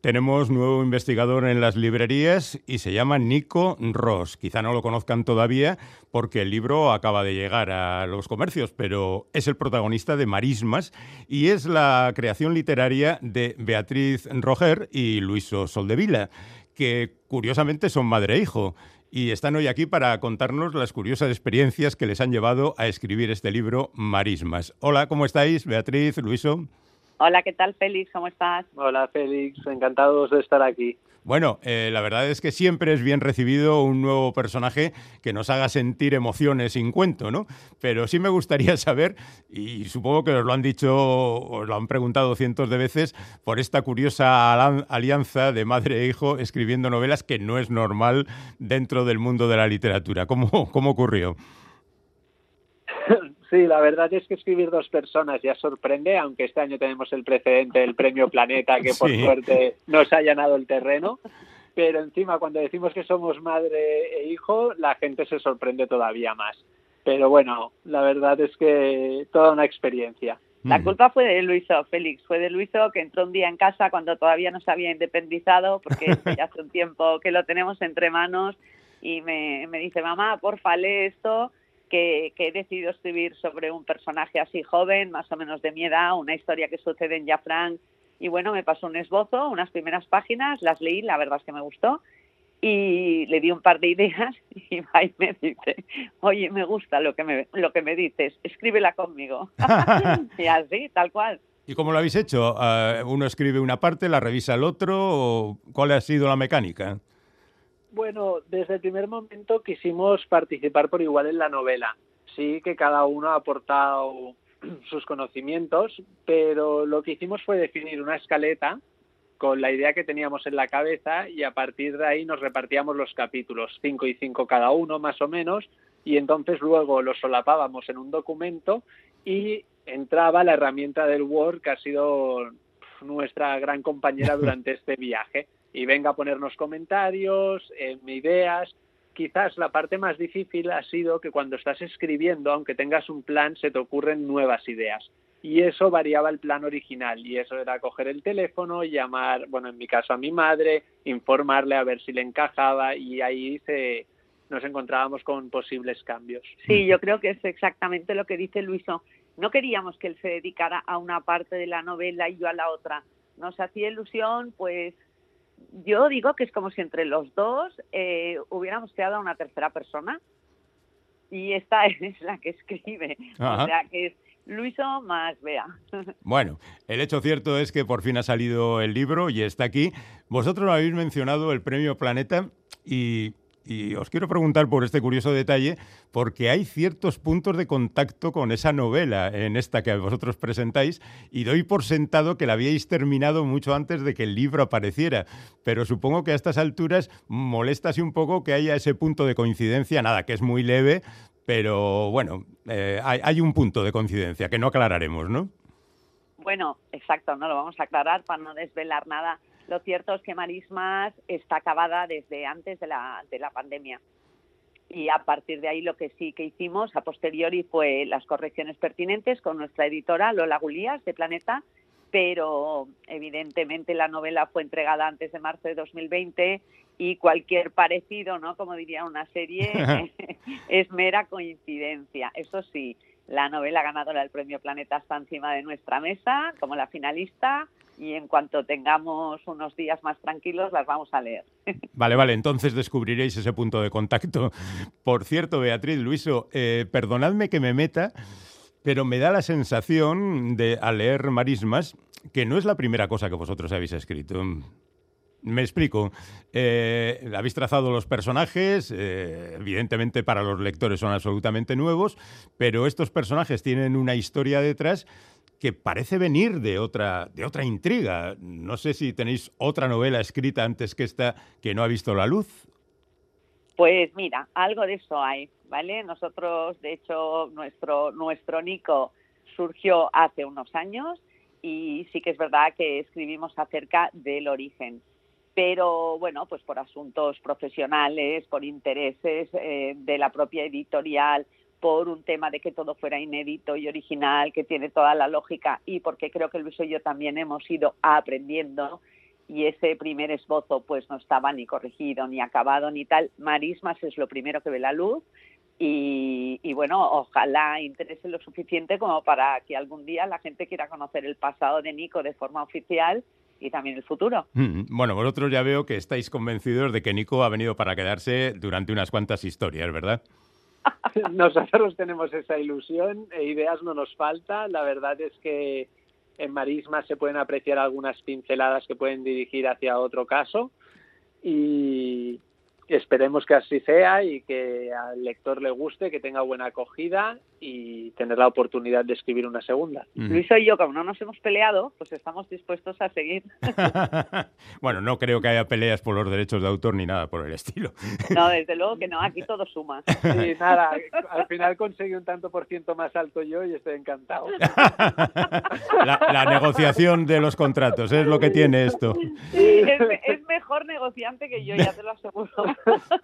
Tenemos nuevo investigador en las librerías y se llama Nico Ross. Quizá no lo conozcan todavía porque el libro acaba de llegar a los comercios, pero es el protagonista de Marismas y es la creación literaria de Beatriz Roger y Luiso Soldevila, que curiosamente son madre e hijo y están hoy aquí para contarnos las curiosas experiencias que les han llevado a escribir este libro Marismas. Hola, ¿cómo estáis, Beatriz, Luiso? Hola, ¿qué tal, Félix? ¿Cómo estás? Hola, Félix. Encantados de estar aquí. Bueno, eh, la verdad es que siempre es bien recibido un nuevo personaje que nos haga sentir emociones sin cuento, ¿no? Pero sí me gustaría saber, y supongo que os lo han dicho, os lo han preguntado cientos de veces, por esta curiosa alianza de madre e hijo escribiendo novelas que no es normal dentro del mundo de la literatura. ¿Cómo, cómo ocurrió? Sí, la verdad es que escribir dos personas ya sorprende, aunque este año tenemos el precedente del Premio Planeta, que por suerte nos ha llenado el terreno. Pero encima, cuando decimos que somos madre e hijo, la gente se sorprende todavía más. Pero bueno, la verdad es que toda una experiencia. La mm. culpa fue de Luiso, Félix, fue de Luiso que entró un día en casa cuando todavía no se había independizado, porque ya hace un tiempo que lo tenemos entre manos, y me, me dice, mamá, porfa, lee esto, que, he decidido escribir sobre un personaje así joven, más o menos de mi edad, una historia que sucede en Jafran. Y bueno, me pasó un esbozo, unas primeras páginas, las leí, la verdad es que me gustó. Y le di un par de ideas y va y me dice, oye, me gusta lo que me, lo que me dices, escríbela conmigo. y así, tal cual. ¿Y cómo lo habéis hecho? Ah, ¿Uno escribe una parte, la revisa el otro? ¿Cuál ha sido la mecánica? Bueno, desde el primer momento quisimos participar por igual en la novela. Sí que cada uno ha aportado sus conocimientos, pero lo que hicimos fue definir una escaleta con la idea que teníamos en la cabeza y a partir de ahí nos repartíamos los capítulos, cinco y cinco cada uno más o menos, y entonces luego los solapábamos en un documento y entraba la herramienta del Word que ha sido nuestra gran compañera durante este viaje y venga a ponernos comentarios, eh, ideas. Quizás la parte más difícil ha sido que cuando estás escribiendo, aunque tengas un plan, se te ocurren nuevas ideas. Y eso variaba el plan original. Y eso era coger el teléfono, llamar, bueno, en mi caso a mi madre, informarle a ver si le encajaba y ahí se, nos encontrábamos con posibles cambios. Sí, yo creo que es exactamente lo que dice Luiso. No queríamos que él se dedicara a una parte de la novela y yo a la otra. Nos hacía ilusión, pues, yo digo que es como si entre los dos eh, hubiéramos creado a una tercera persona y esta es la que escribe. O sea que es Luiso más Bea. Bueno, el hecho cierto es que por fin ha salido el libro y está aquí. Vosotros habéis mencionado el premio Planeta y y os quiero preguntar por este curioso detalle, porque hay ciertos puntos de contacto con esa novela en esta que vosotros presentáis, y doy por sentado que la habíais terminado mucho antes de que el libro apareciera. Pero supongo que a estas alturas molesta un poco que haya ese punto de coincidencia, nada, que es muy leve, pero bueno, eh, hay, hay un punto de coincidencia que no aclararemos, ¿no? Bueno, exacto, no lo vamos a aclarar para no desvelar nada lo cierto es que Marismas está acabada desde antes de la, de la pandemia. Y a partir de ahí lo que sí que hicimos a posteriori fue las correcciones pertinentes con nuestra editora Lola Gulías de Planeta, pero evidentemente la novela fue entregada antes de marzo de 2020 y cualquier parecido, ¿no? Como diría una serie, es mera coincidencia. Eso sí, la novela ganadora del Premio Planeta está encima de nuestra mesa como la finalista y en cuanto tengamos unos días más tranquilos las vamos a leer. Vale, vale, entonces descubriréis ese punto de contacto. Por cierto, Beatriz, Luiso, eh, perdonadme que me meta, pero me da la sensación de, al leer Marismas, que no es la primera cosa que vosotros habéis escrito. Me explico. Eh, habéis trazado los personajes, eh, evidentemente para los lectores son absolutamente nuevos, pero estos personajes tienen una historia detrás que parece venir de otra, de otra intriga. No sé si tenéis otra novela escrita antes que esta que no ha visto la luz. Pues mira, algo de eso hay, ¿vale? Nosotros, de hecho, nuestro, nuestro Nico surgió hace unos años y sí que es verdad que escribimos acerca del origen. Pero bueno, pues por asuntos profesionales, por intereses eh, de la propia editorial, por un tema de que todo fuera inédito y original, que tiene toda la lógica, y porque creo que Luis y yo también hemos ido aprendiendo. y ese primer esbozo pues no estaba ni corregido, ni acabado, ni tal. Marismas es lo primero que ve la luz y, y, bueno, ojalá interese lo suficiente como para que algún día la gente quiera conocer el pasado de Nico de forma oficial y también el futuro. Mm, bueno, vosotros ya veo que estáis convencidos de que Nico ha venido para quedarse durante unas cuantas historias, ¿verdad? Nosotros tenemos esa ilusión e ideas no nos falta. La verdad es que en Marisma se pueden apreciar algunas pinceladas que pueden dirigir hacia otro caso y, esperemos que así sea y que al lector le guste, que tenga buena acogida y tener la oportunidad de escribir una segunda. Luis y yo, como no nos hemos peleado, pues estamos dispuestos a seguir. bueno, no creo que haya peleas por los derechos de autor ni nada por el estilo. no, desde luego que no, aquí todo suma. Sí, nada, al final conseguí un tanto por ciento más alto yo y estoy encantado. la, negociación de los contratos es lo que tiene esto. Sí, es mejor negociante que yo, ya te lo aseguro.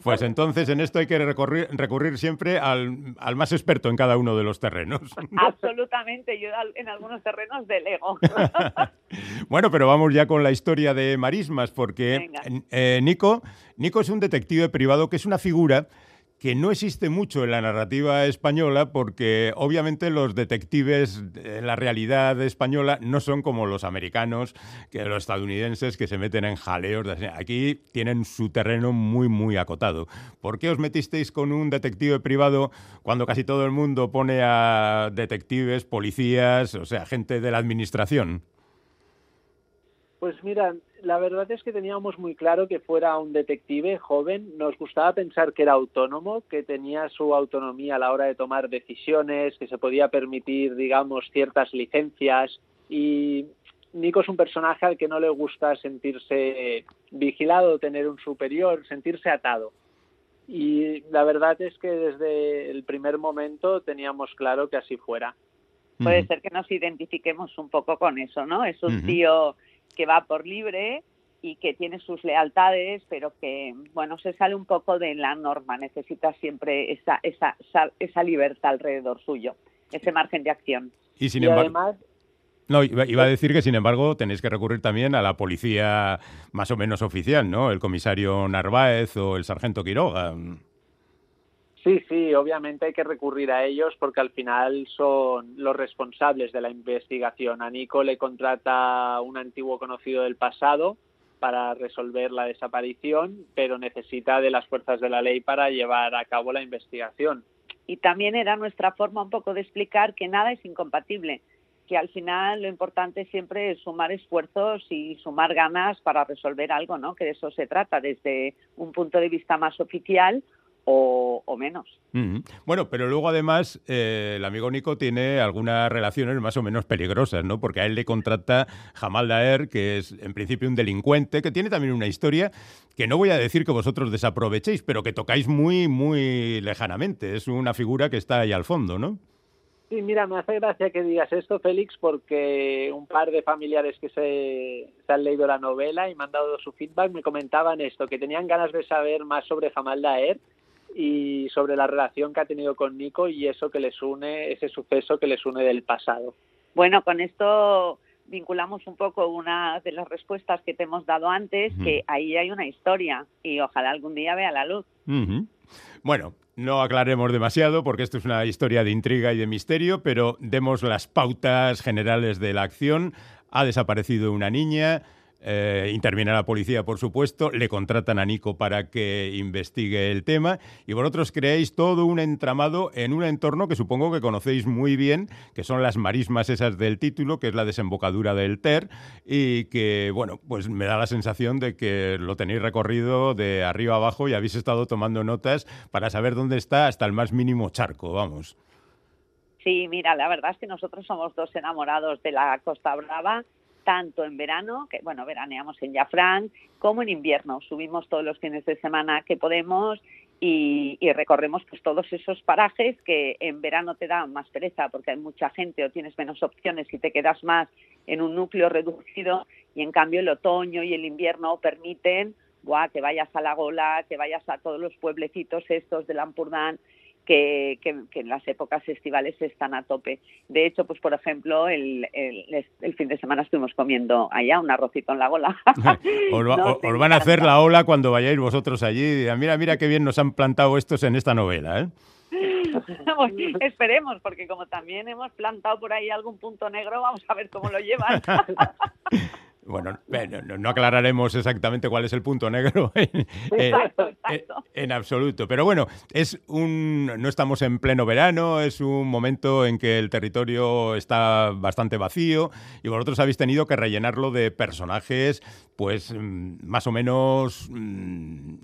Pues entonces en esto hay que recurrir, recurrir siempre al, más experto en cada uno de los terrenos. Absolutamente, yo en algunos terrenos delego. bueno, pero vamos ya con la historia de Marismas, porque eh, Nico, Nico es un detective privado que es una figura que no existe mucho en la narrativa española porque obviamente los detectives en la realidad española no son como los americanos, que los estadounidenses que se meten en jaleos. Aquí tienen su terreno muy, muy acotado. ¿Por qué os metisteis con un detective privado cuando casi todo el mundo pone a detectives, policías, o sea, gente de la administración? Pues mira, la verdad es que teníamos muy claro que fuera un detective joven. Nos gustaba pensar que era autónomo, que tenía su autonomía a la hora de tomar decisiones, que se podía permitir, digamos, ciertas licencias. Y Nico es un personaje al que no le gusta sentirse vigilado, tener un superior, sentirse atado. Y la verdad es que desde el primer momento teníamos claro que así fuera. Puede ser que nos identifiquemos un poco con eso, ¿no? Es un tío que va por libre y que tiene sus lealtades, pero que, bueno, se sale un poco de la norma, necesita siempre esa, esa, esa libertad alrededor suyo, ese margen de acción. Y sin embargo... no, iba, a decir que, sin embargo, tenéis que recurrir también a la policía más o menos oficial, ¿no? El comisario Narváez o el sargento Quiroga. Sí, sí, obviamente hay que recurrir a ellos porque al final son los responsables de la investigación. A Nico le contrata un antiguo conocido del pasado para resolver la desaparición, pero necesita de las fuerzas de la ley para llevar a cabo la investigación. Y también era nuestra forma un poco de explicar que nada es incompatible, que al final lo importante siempre es sumar esfuerzos y sumar ganas para resolver algo, ¿no? Que de eso se trata desde un punto de vista más oficial o, menos. Bueno, pero luego además eh, el amigo Nico tiene algunas relaciones más o menos peligrosas, ¿no? Porque a él le contrata Jamal Daer, que es en principio un delincuente, que tiene también una historia que no voy a decir que vosotros desaprovechéis, pero que tocáis muy, muy lejanamente. Es una figura que está ahí al fondo, ¿no? Sí, mira, me hace gracia que digas esto, Félix, porque un par de familiares que se, se, han leído la novela y me han dado su feedback me comentaban esto, que tenían ganas de saber más sobre Jamal Daer y sobre la relación que ha tenido con Nico y eso que les une, ese suceso que les une del pasado. Bueno, con esto vinculamos un poco una de las respuestas que te hemos dado antes, que ahí hay una historia y ojalá algún día vea la luz. Bueno, no aclaremos demasiado porque esto es una historia de intriga y de misterio, pero demos las pautas generales de la acción. Ha desaparecido una niña, eh, interviene la policía, por supuesto, le contratan a Nico para que investigue el tema y vosotros creáis todo un entramado en un entorno que supongo que conocéis muy bien, que son las marismas esas del título, que es la desembocadura del Ter y que, bueno, pues me da la sensación de que lo tenéis recorrido de arriba abajo y habéis estado tomando notas para saber dónde está hasta el más mínimo charco, vamos. Sí, mira, la verdad es que nosotros somos dos enamorados de la Costa Brava tanto en verano, que bueno, veraneamos en Jafrán, como en invierno. Subimos todos los fines de semana que podemos y, recorremos pues todos esos parajes que en verano te dan más pereza porque hay mucha gente o tienes menos opciones y te quedas más en un núcleo reducido y en cambio el otoño y el invierno permiten que vayas a la Gola, que vayas a todos los pueblecitos estos de Lampurdán que, en las épocas estivales están a tope. De hecho, pues por ejemplo, el, el, fin de semana estuvimos comiendo allá un arrocito en la gola. os, van a hacer la ola cuando vayáis vosotros allí. Mira, mira qué bien nos han plantado estos en esta novela. ¿eh? Esperemos, porque como también hemos plantado por ahí algún punto negro, vamos a ver cómo lo llevan. Bueno, no, aclararemos exactamente cuál es el punto negro en, absoluto. Pero bueno, es un, no estamos en pleno verano, es un momento en que el territorio está bastante vacío y vosotros habéis tenido que rellenarlo de personajes, pues mm, más o menos mm,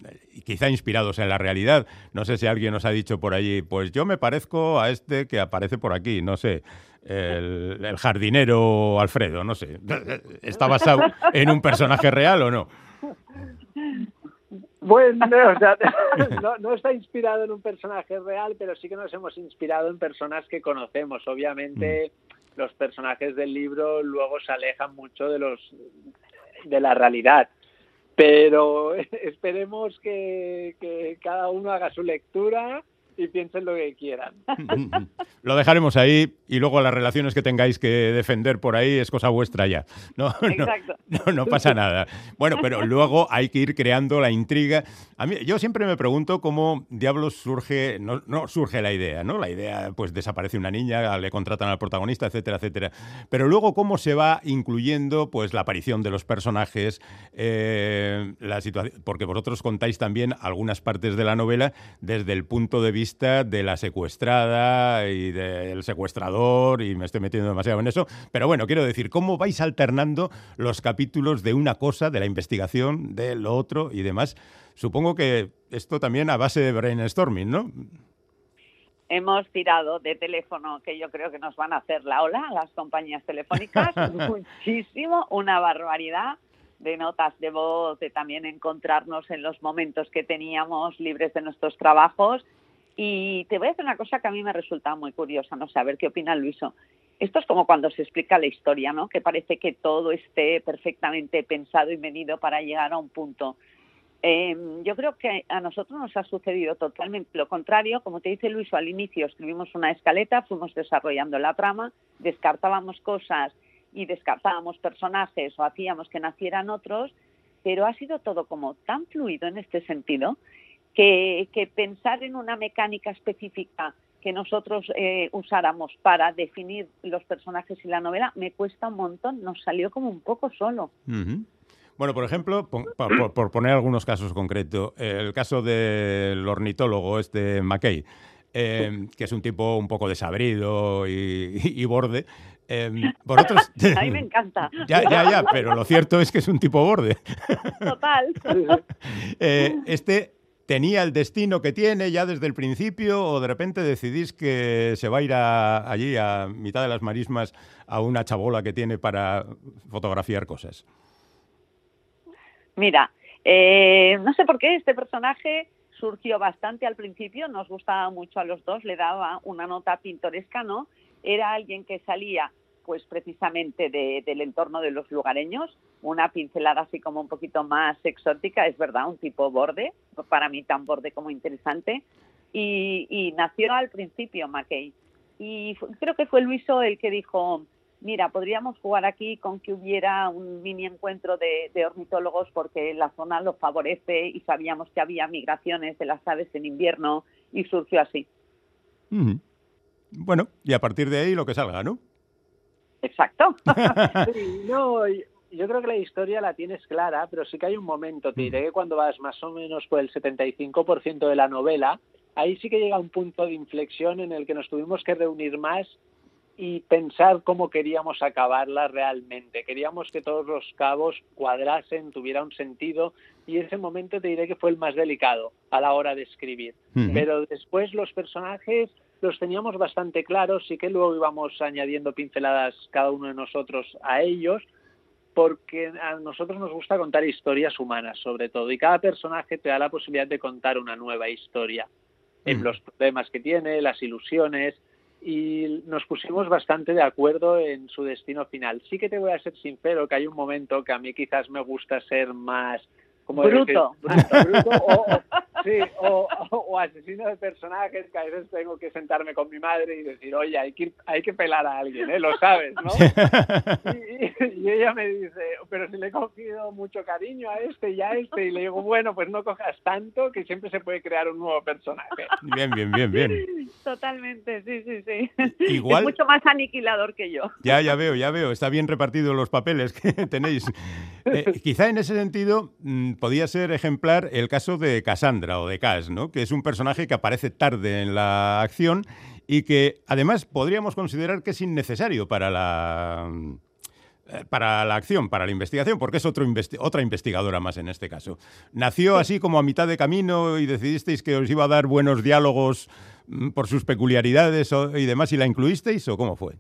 quizá inspirados en la realidad. No sé si alguien os ha dicho por allí, pues yo me parezco a este que aparece por aquí, no sé el, jardinero Alfredo, no sé. ¿Está basado en un personaje real o no? Bueno, no, está inspirado en un personaje real, pero sí que nos hemos inspirado en personas que conocemos. Obviamente, mm. los personajes del libro luego se alejan mucho de los de la realidad. Pero esperemos que, que cada uno haga su lectura y piensen lo que quieran. lo dejaremos ahí y luego las relaciones que tengáis que defender por ahí es cosa vuestra ya. No, Exacto. No, pasa nada. Bueno, pero luego hay que ir creando la intriga. A mí, yo siempre me pregunto cómo diablos surge, no, no surge la idea, ¿no? La idea, pues desaparece una niña, le contratan al protagonista, etcétera, etcétera. Pero luego cómo se va incluyendo, pues, la aparición de los personajes, eh, la situación, porque vosotros contáis también algunas partes de la novela desde el punto de vista de la secuestrada y del secuestrador, y me estoy metiendo demasiado en eso, pero bueno, quiero decir, ¿cómo vais alternando los capítulos de una cosa, de la investigación, de lo otro y demás? Supongo que esto también a base de brainstorming, ¿no? hemos tirado de teléfono, que yo creo que nos van a hacer la ola, las compañías telefónicas, muchísimo, una barbaridad de notas de voz, de también encontrarnos en los momentos que teníamos libres de nuestros trabajos y te voy a decir una cosa que a mí me resulta muy curiosa, no sé, a ver qué opina Luiso. Esto es como cuando se explica la historia, ¿no? Que parece que todo esté perfectamente pensado y medido para llegar a un punto. Em, yo creo que a nosotros nos ha sucedido totalmente lo contrario. Como te dice Luiso, al inicio escribimos una escaleta, fuimos desarrollando la trama, descartábamos cosas y descartábamos personajes o hacíamos que nacieran otros, pero ha sido todo como tan fluido en este sentido que, pensar en una mecánica específica que nosotros eh, usáramos para definir los personajes y la novela me cuesta un montón, nos salió como un poco solo. Bueno, por ejemplo, por, poner algunos casos concretos, el caso del ornitólogo este McKay, em, que es un tipo un poco desabrido y, borde. Eh, A mí me encanta. Ya, ya, ya, pero lo cierto es que es un tipo borde. Total. Eh, este tenía el destino que tiene ya desde el principio o de repente decidís que se va a ir allí a mitad de las marismas a una chabola que tiene para fotografiar cosas? Mira, eh, no sé por qué este personaje surgió bastante al principio, nos gustaba mucho a los dos, le daba una nota pintoresca, ¿no? Era alguien que salía pues precisamente del entorno de los lugareños, una pincelada así como un poquito más exótica, es verdad, un tipo borde, para mí tan borde como interesante, y, nació al principio McKay. Y creo que fue Luiso el que dijo, mira, podríamos jugar aquí con que hubiera un mini encuentro de, ornitólogos porque la zona lo favorece y sabíamos que había migraciones de las aves en invierno y surgió así. Bueno, y a partir de ahí lo que salga, ¿no? Exacto. no, yo creo que la historia la tienes clara, pero sí que hay un momento, te diré que cuando vas más o menos por el 75% de la novela, ahí sí que llega un punto de inflexión en el que nos tuvimos que reunir más y pensar cómo queríamos acabarla realmente. Queríamos que todos los cabos cuadrasen, tuviera un sentido y ese momento te diré que fue el más delicado a la hora de escribir. Pero después los personajes los teníamos bastante claros, sí que luego íbamos añadiendo pinceladas cada uno de nosotros a ellos, porque a nosotros nos gusta contar historias humanas sobre todo, y cada personaje te da la posibilidad de contar una nueva historia, en mm. los problemas que tiene, las ilusiones, y nos pusimos bastante de acuerdo en su destino final. Sí que te voy a ser sincero que hay un momento que a mí quizás me gusta ser más como bruto, bruto, bruto o, Sí, o, asesino de personajes que a veces tengo que sentarme con mi madre y decir, oye, hay que, hay que pelar a alguien, ¿eh? Lo sabes, ¿no? Y, ella me dice, pero si le he cogido mucho cariño a este y a este, y le digo, bueno, pues no cojas tanto que siempre se puede crear un nuevo personaje. Bien, bien, bien, bien. Totalmente, sí, sí, sí. Igual... Es mucho más aniquilador que yo. Ya, ya veo, ya veo. Está bien repartido los papeles que tenéis. Eh, quizá en ese sentido mm, podía ser ejemplar el caso de Cassandra o de Cass, ¿no? que es un personaje que aparece tarde en la acción y que además podríamos considerar que es innecesario para la eh, para la acción, para la investigación, porque es otro otra investigadora más en este caso. ¿Nació así como a mitad de camino y decidisteis que os iba a dar buenos diálogos mm, por sus peculiaridades y demás y la incluisteis o cómo fue?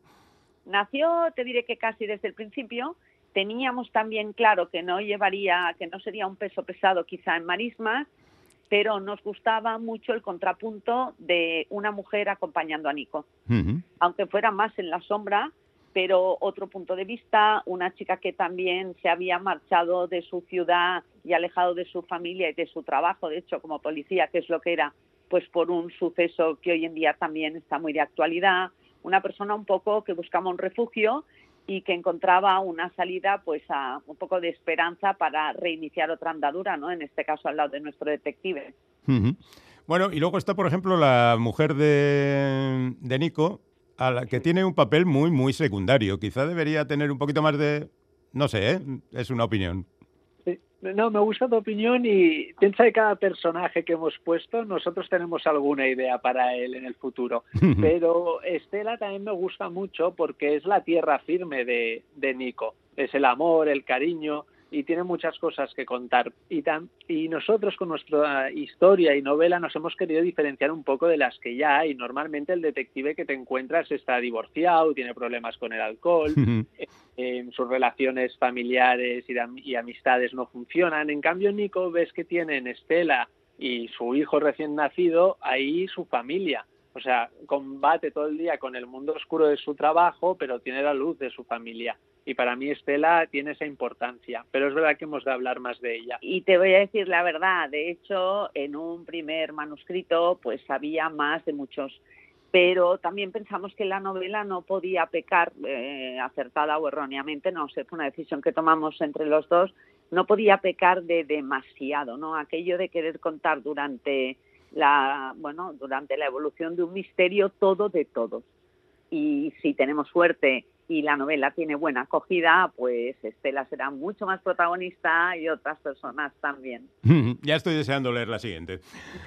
Nació, te diré que casi desde el principio. Teníamos también claro que no llevaría, que no sería un peso pesado quizá en marismas, pero nos gustaba mucho el contrapunto de una mujer acompañando a Nico. Aunque fuera más en la sombra, pero otro punto de vista, una chica que también se había marchado de su ciudad y alejado de su familia y de su trabajo, de hecho, como policía, que es lo que era, pues por un suceso que hoy en día también está muy de actualidad, una persona un poco que buscaba un refugio y que encontraba una salida pues a un poco de esperanza para reiniciar otra andadura, ¿no? En este caso al lado de nuestro detective. Bueno, y luego está, por ejemplo, la mujer de, de Nico, a la que tiene un papel muy, muy secundario. Quizá debería tener un poquito más de... No sé, ¿eh? es una opinión. No, me gusta tu opinión y piensa que cada personaje que hemos puesto, nosotros tenemos alguna idea para él en el futuro. Pero Estela también me gusta mucho porque es la tierra firme de, de Nico. Es el amor, el cariño, y tiene muchas cosas que contar. Y, y nosotros con nuestra historia y novela nos hemos querido diferenciar un poco de las que ya hay. Normalmente el detective que te encuentras está divorciado, tiene problemas con el alcohol, eh, sus relaciones familiares y, y, amistades no funcionan. En cambio, Nico ves que tiene en Estela y su hijo recién nacido ahí su familia. O sea, combate todo el día con el mundo oscuro de su trabajo, pero tiene la luz de su familia y para mí Estela tiene esa importancia, pero es verdad que hemos de hablar más de ella. Y te voy a decir la verdad, de hecho, en un primer manuscrito pues había más de muchos, pero también pensamos que la novela no podía pecar, eh, acertada o erróneamente, no sé, fue una decisión que tomamos entre los dos, no podía pecar de demasiado, ¿no? Aquello de querer contar durante la, bueno, durante la evolución de un misterio todo de todos. Y si tenemos suerte y la novela tiene buena acogida, pues Estela será mucho más protagonista y otras personas también. Ya estoy deseando leer la siguiente.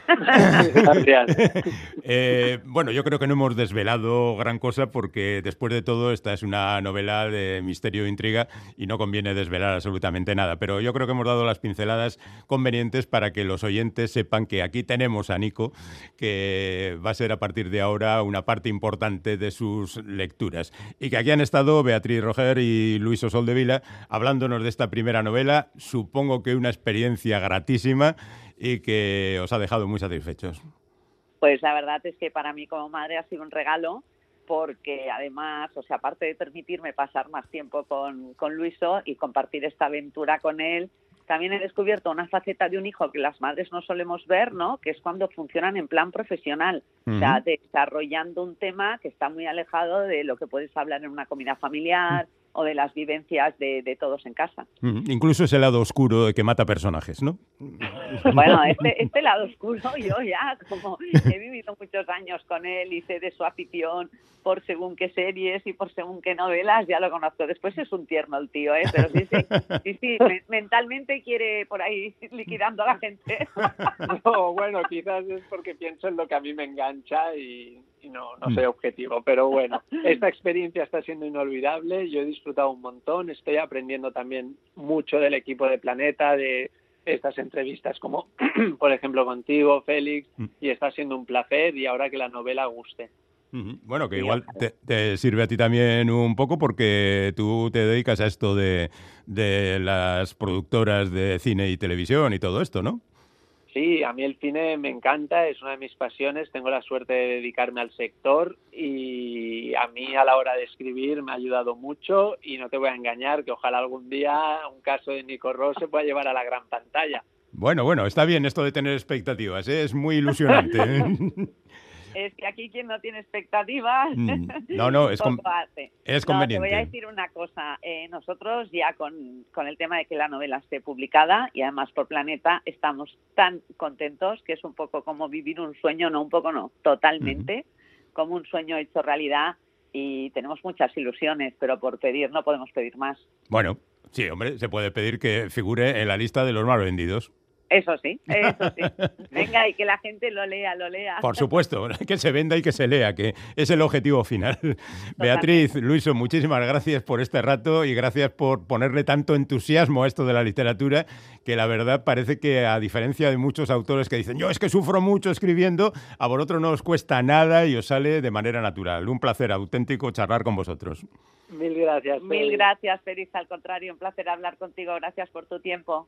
Gracias. Eh, bueno, yo creo que no hemos desvelado gran cosa porque después de todo esta es una novela de misterio e intriga y no conviene desvelar absolutamente nada, pero yo creo que hemos dado las pinceladas convenientes para que los oyentes sepan que aquí tenemos a Nico, que va a ser a partir de ahora una parte importante de sus lecturas y que aquí han estado Beatriz Roger y Luis Osol de Vila hablándonos de esta primera novela. Supongo que una experiencia gratísima y que os ha dejado muy satisfechos. Pues la verdad es que para mí como madre ha sido un regalo porque además, o sea, aparte de permitirme pasar más tiempo con, con Luiso y compartir esta aventura con él, también he descubierto una faceta de un hijo que las madres no solemos ver, ¿no? Que es cuando funcionan en plan profesional, o sea, desarrollando un tema que está muy alejado de lo que puedes hablar en una comida familiar o de las vivencias de, todos en casa. Incluso ese lado oscuro de que mata personajes, ¿no? Bueno, este, este, lado oscuro yo ya, como he vivido muchos años con él y sé de su afición por según qué series y por según qué novelas, ya lo conozco. Después es un tierno el tío, ¿eh? Pero sí, sí, sí, mentalmente quiere por ahí liquidando a la gente. No, bueno, quizás es porque pienso en lo que a mí me engancha y y no, no mm. soy objetivo. Pero bueno, esta experiencia está siendo inolvidable, yo he disfrutado un montón, estoy aprendiendo también mucho del equipo de Planeta, de estas entrevistas como por ejemplo contigo, Félix, mm. y está siendo un placer y ahora que la novela guste. Bueno, que igual te, sirve a ti también un poco porque tú te dedicas a esto de, de las productoras de cine y televisión y todo esto, ¿no? Sí, a mí el cine me encanta, es una de mis pasiones, tengo la suerte de dedicarme al sector y a mí a la hora de escribir me ha ayudado mucho y no te voy a engañar que ojalá algún día un caso de Nico Ross se pueda llevar a la gran pantalla, Bueno, bueno, está bien esto de tener expectativas, ¿eh? es muy ilusionante. es que aquí quien no tiene expectativas, mm, no, no, es, es conveniente. te voy a decir una cosa, eh, nosotros ya con, con, el tema de que la novela esté publicada y además por Planeta estamos tan contentos que es un poco como vivir un sueño, no un poco, no, totalmente, como un sueño hecho realidad y tenemos muchas ilusiones, pero por pedir no podemos pedir más. Bueno, sí, hombre, se puede pedir que figure en la lista de los más vendidos. Eso sí, eso sí. Venga, y que la gente lo lea, lo lea. Por supuesto, que se venda y que se lea, que es el objetivo final. Beatriz, Luiso, muchísimas gracias por este rato y gracias por ponerle tanto entusiasmo a esto de la literatura, que la verdad parece que a diferencia de muchos autores que dicen, yo es que sufro mucho escribiendo, a vosotros no os cuesta nada y os sale de manera natural. Un placer auténtico charlar con vosotros. Mil gracias. Mil gracias, Félix. Al contrario, un placer hablar contigo. Gracias por tu tiempo.